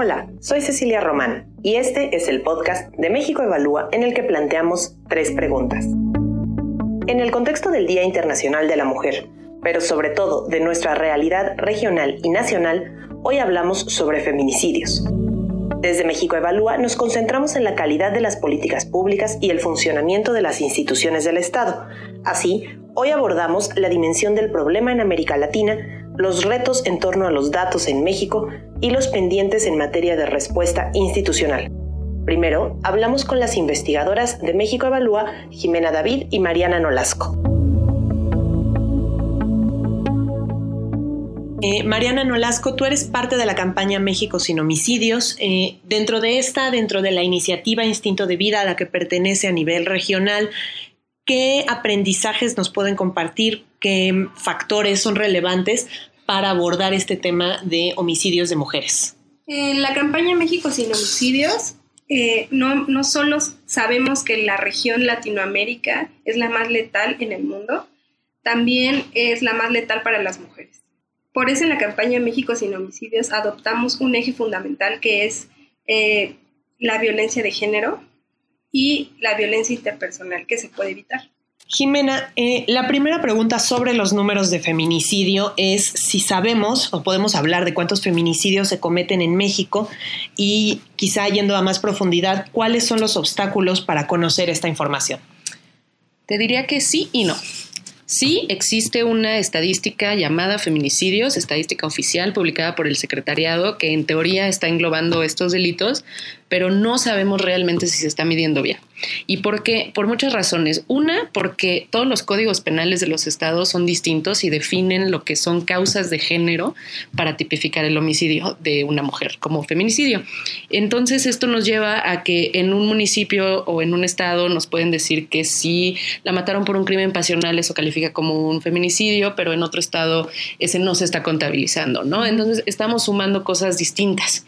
Hola, soy Cecilia Román y este es el podcast de México Evalúa en el que planteamos tres preguntas. En el contexto del Día Internacional de la Mujer, pero sobre todo de nuestra realidad regional y nacional, hoy hablamos sobre feminicidios. Desde México Evalúa nos concentramos en la calidad de las políticas públicas y el funcionamiento de las instituciones del Estado. Así, hoy abordamos la dimensión del problema en América Latina, los retos en torno a los datos en México y los pendientes en materia de respuesta institucional. Primero, hablamos con las investigadoras de México Evalúa, Jimena David y Mariana Nolasco. Eh, Mariana Nolasco, tú eres parte de la campaña México sin homicidios. Eh, dentro de esta, dentro de la iniciativa Instinto de Vida a la que pertenece a nivel regional, ¿qué aprendizajes nos pueden compartir? ¿Qué factores son relevantes para abordar este tema de homicidios de mujeres? En la campaña México sin homicidios, eh, no, no solo sabemos que la región Latinoamérica es la más letal en el mundo, también es la más letal para las mujeres. Por eso en la campaña México sin homicidios adoptamos un eje fundamental que es eh, la violencia de género y la violencia interpersonal que se puede evitar. Jimena, eh, la primera pregunta sobre los números de feminicidio es si sabemos o podemos hablar de cuántos feminicidios se cometen en México y quizá yendo a más profundidad, cuáles son los obstáculos para conocer esta información. Te diría que sí y no. Sí existe una estadística llamada feminicidios, estadística oficial publicada por el secretariado, que en teoría está englobando estos delitos, pero no sabemos realmente si se está midiendo bien. ¿Y por qué? Por muchas razones. Una, porque todos los códigos penales de los estados son distintos y definen lo que son causas de género para tipificar el homicidio de una mujer como feminicidio. Entonces, esto nos lleva a que en un municipio o en un estado nos pueden decir que si la mataron por un crimen pasional, eso califica como un feminicidio, pero en otro estado ese no se está contabilizando, ¿no? Entonces, estamos sumando cosas distintas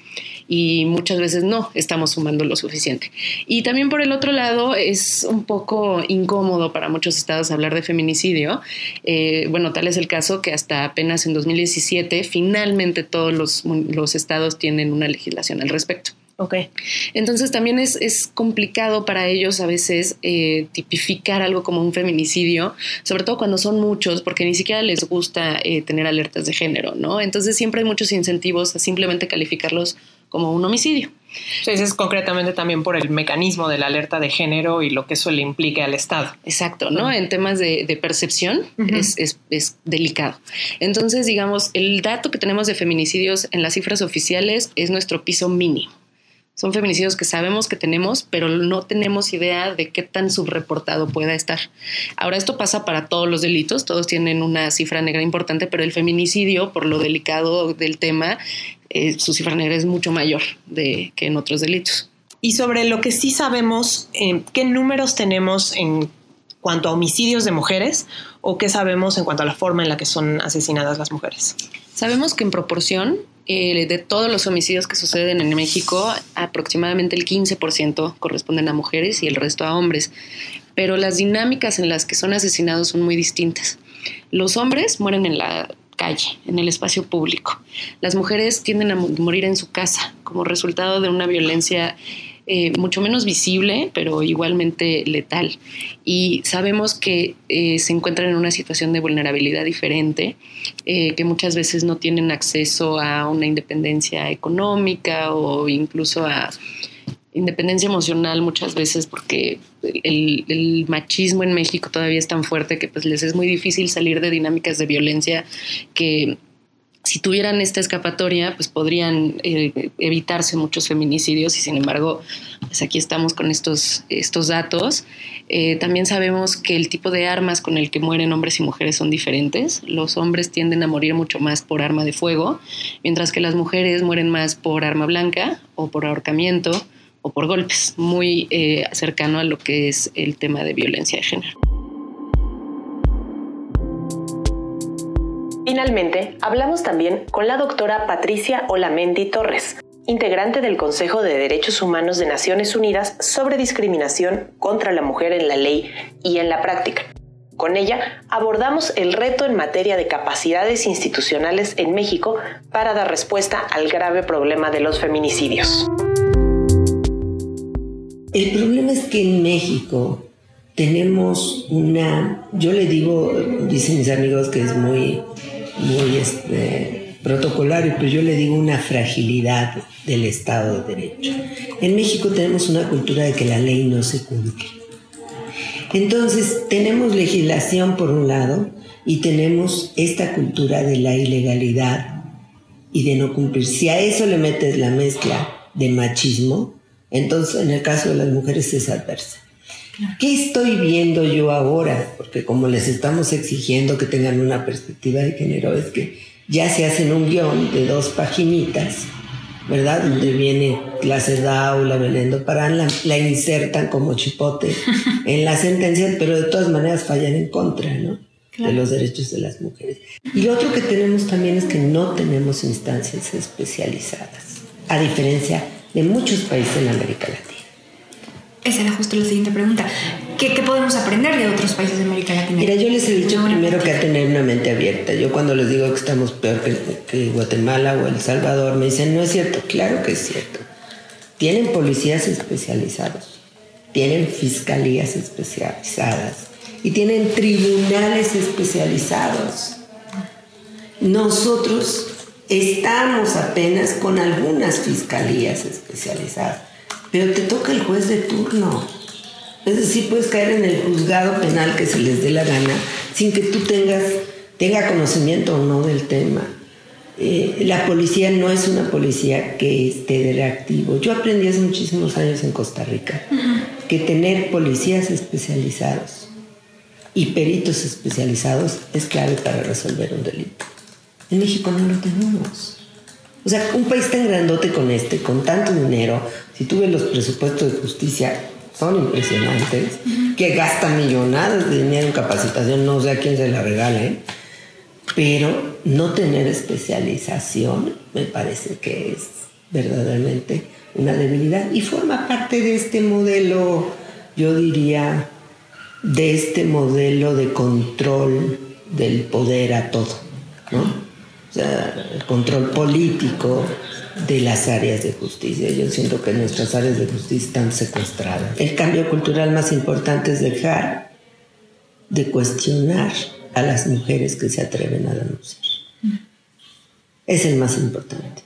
y muchas veces no estamos sumando lo suficiente. Y también por el otro lado es un poco incómodo para muchos estados hablar de feminicidio. Eh, bueno, tal es el caso que hasta apenas en 2017 finalmente todos los, los estados tienen una legislación al respecto. Ok. Entonces también es, es, complicado para ellos a veces eh, tipificar algo como un feminicidio, sobre todo cuando son muchos, porque ni siquiera les gusta eh, tener alertas de género, ¿no? Entonces siempre hay muchos incentivos a simplemente calificarlos como un homicidio. Sí, eso es concretamente también por el mecanismo de la alerta de género y lo que eso le implique al Estado. Exacto, ¿no? En temas de, percepción es, es, delicado. Entonces, digamos, el dato que tenemos de feminicidios en las cifras oficiales es nuestro piso mínimo. Son feminicidios que sabemos que tenemos, pero no tenemos idea de qué tan subreportado pueda estar. Ahora, esto pasa para todos los delitos, todos tienen una cifra negra importante, pero el feminicidio, por lo delicado del tema, eh, su cifra negra es mucho mayor de, que en otros delitos. Y sobre lo que sí sabemos, eh, ¿qué números tenemos en cuanto a homicidios de mujeres o qué sabemos en cuanto a la forma en la que son asesinadas las mujeres? Sabemos que en proporción eh, de todos los homicidios que suceden en México, aproximadamente el 15% corresponden a mujeres y el resto a hombres. Pero las dinámicas en las que son asesinados son muy distintas. Los hombres mueren en la calle, en el espacio público. Las mujeres tienden a morir en su casa como resultado de una violencia eh, mucho menos visible, pero igualmente letal. Y sabemos que eh, se encuentran en una situación de vulnerabilidad diferente, eh, que muchas veces no tienen acceso a una independencia económica o incluso a independencia emocional muchas veces porque el, el, machismo en México todavía es tan fuerte que pues les es muy difícil salir de dinámicas de violencia que si tuvieran esta escapatoria, pues podrían eh, evitarse muchos feminicidios y sin embargo, pues aquí estamos con estos, estos datos. Eh, también sabemos que el tipo de armas con el que mueren hombres y mujeres son diferentes. Los hombres tienden a morir mucho más por arma de fuego, mientras que las mujeres mueren más por arma blanca o por ahorcamiento o por golpes, muy eh, cercano a lo que es el tema de violencia de género. Finalmente, hablamos también con la doctora Patricia Olamendi Torres, integrante del Consejo de Derechos Humanos de Naciones Unidas sobre discriminación contra la mujer en la ley y en la práctica. Con ella abordamos el reto en materia de capacidades institucionales en México para dar respuesta al grave problema de los feminicidios. El problema es que en México tenemos una, yo le digo, dicen mis amigos que es muy, muy este, protocolario, pero yo le digo una fragilidad del Estado de Derecho. En México tenemos una cultura de que la ley no se cumple. Entonces, tenemos legislación por un lado y tenemos esta cultura de la ilegalidad y de no cumplir. Si a eso le metes la mezcla de machismo, entonces en el caso de las mujeres es adversa. ¿Qué estoy viendo yo ahora? Porque como les estamos exigiendo que tengan una perspectiva de género, es que ya se hacen un guion de dos paginitas, ¿verdad? Donde viene clase Daula, Belendo Parán, la, la insertan como chipote en la sentencia, pero de todas maneras fallan en contra, ¿no? de los derechos de las mujeres. Y lo otro que tenemos también es que no tenemos instancias especializadas, a diferencia de muchos países en América Latina. Esa era justo la siguiente pregunta. ¿Qué, ¿Qué, podemos aprender de otros países de América Latina? Mira, yo les he dicho primero que a tener una mente abierta. Yo cuando les digo que estamos peor que, que Guatemala o El Salvador, me dicen, no es cierto. Claro que es cierto. Tienen policías especializados, tienen fiscalías especializadas y tienen tribunales especializados. Nosotros estamos apenas con algunas fiscalías especializadas pero te toca el juez de turno. Es decir, puedes caer en el juzgado penal que se les dé la gana sin que tú tengas tenga conocimiento o no del tema. Eh, la policía no es una policía que esté de reactivo. Yo aprendí hace muchísimos años en Costa Rica que tener policías especializados y peritos especializados es clave para resolver un delito. En México no lo tenemos. O sea, un país tan grandote con este, con tanto dinero, si tú ves los presupuestos de justicia, son impresionantes, que gastan millonadas de dinero en capacitación, no sé a quién se la regale, pero no tener especialización me parece que es verdaderamente una debilidad y forma parte de este modelo, yo diría, de este modelo de control del poder a todo, ¿no? O sea, el control político de las áreas de justicia. Yo siento que nuestras áreas de justicia están secuestradas. El cambio cultural más importante es dejar de cuestionar a las mujeres que se atreven a denunciar. Es el más importante.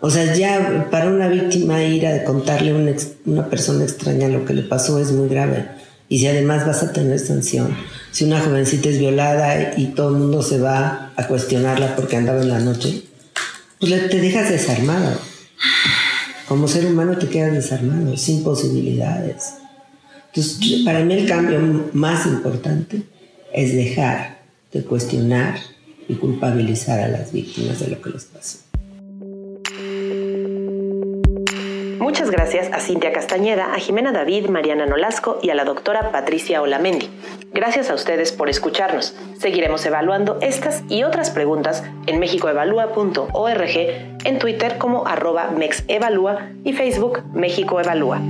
O sea, ya para una víctima ir a contarle a una, una persona extraña lo que le pasó es muy grave. Y si además vas a tener sanción, si una jovencita es violada y todo el mundo se va a cuestionarla porque andaba en la noche, pues te dejas desarmado. Como ser humano te quedas desarmado, sin posibilidades. Entonces, para mí el cambio más importante es dejar de cuestionar y culpabilizar a las víctimas de lo que les pasó. Muchas gracias a Cintia Castañeda, a Jimena David, Mariana Nolasco y a la doctora Patricia Olamendi. Gracias a ustedes por escucharnos. Seguiremos evaluando estas y otras preguntas en mexicoevalúa.org, en Twitter como arroba mexevalúa y Facebook México Evalúa.